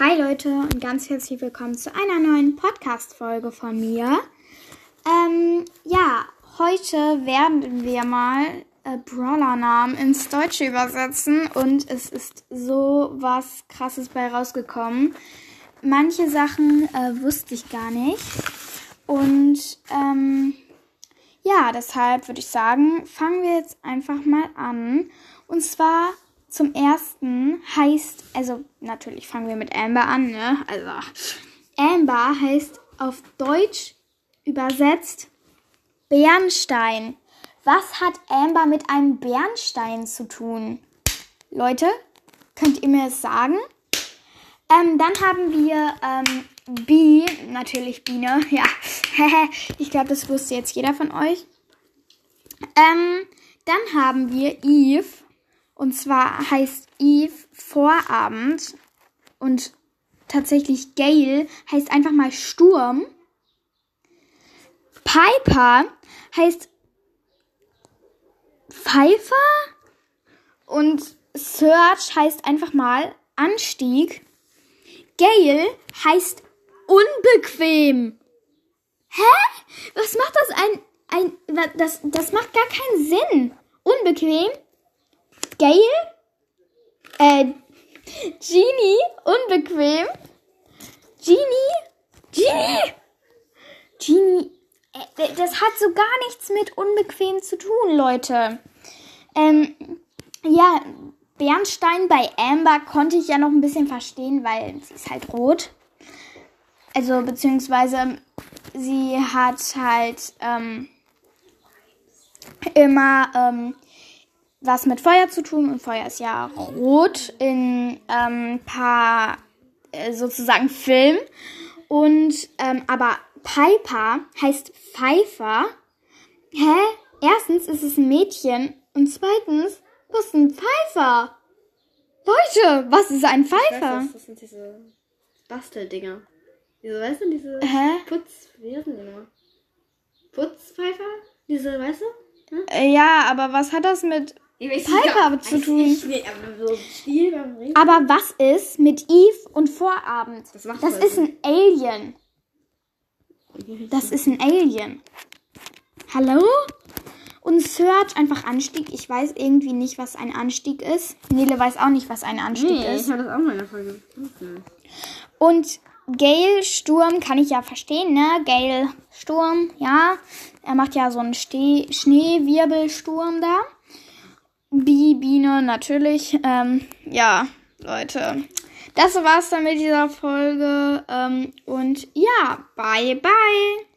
Hi Leute und ganz herzlich willkommen zu einer neuen Podcast-Folge von mir. Ähm, ja, heute werden wir mal äh, Brawler-Namen ins Deutsche übersetzen und es ist so was Krasses bei rausgekommen. Manche Sachen äh, wusste ich gar nicht und ähm, ja, deshalb würde ich sagen, fangen wir jetzt einfach mal an. Und zwar zum ersten heißt, also natürlich fangen wir mit Amber an, ne? Also Amber heißt auf Deutsch übersetzt Bernstein. Was hat Amber mit einem Bernstein zu tun? Leute, könnt ihr mir das sagen? Ähm, dann haben wir ähm, B, natürlich Biene, ja. ich glaube, das wusste jetzt jeder von euch. Ähm, dann haben wir Eve. Und zwar heißt Eve Vorabend und tatsächlich Gale heißt einfach mal Sturm. Piper heißt Pfeifer und Search heißt einfach mal Anstieg. Gale heißt unbequem. Hä? Was macht das ein, ein das, das macht gar keinen Sinn. Unbequem? Gail? Äh, Genie? Unbequem? Genie? Genie? Genie? Äh, das hat so gar nichts mit unbequem zu tun, Leute. Ähm, ja, Bernstein bei Amber konnte ich ja noch ein bisschen verstehen, weil sie ist halt rot. Also, beziehungsweise sie hat halt ähm, immer ähm, was mit Feuer zu tun und Feuer ist ja rot in ähm, paar äh, sozusagen Filmen. Und ähm, aber Piper heißt Pfeifer. Hä? Erstens ist es ein Mädchen und zweitens, was ist ein Pfeifer? Leute, was ist ein Pfeifer? Weiß, das sind diese Basteldinger. Diese, weißt du, diese Hä? Putz, wie heißen die nochmal? Putzpfeifer? Diese, weißt du? Hm? Äh, ja, aber was hat das mit Piper zu tun? Nicht, aber so Stil. Aber was ist mit Eve und Vorabend? Das Das ist ein Alien. Das ist ein Alien. Hallo? Und Search einfach Anstieg. Ich weiß irgendwie nicht, was ein Anstieg ist. Nele weiß auch nicht, was ein Anstieg Nee, ist. ich habe das auch mal in der Folge. Okay. Und Gale Sturm kann ich ja verstehen, ne? Gale Sturm, ja. Er macht ja so einen Ste Schneewirbelsturm da. Bi Biene natürlich. Ähm, ja, Leute. Das war's dann mit dieser Folge. Ähm, und ja, bye bye.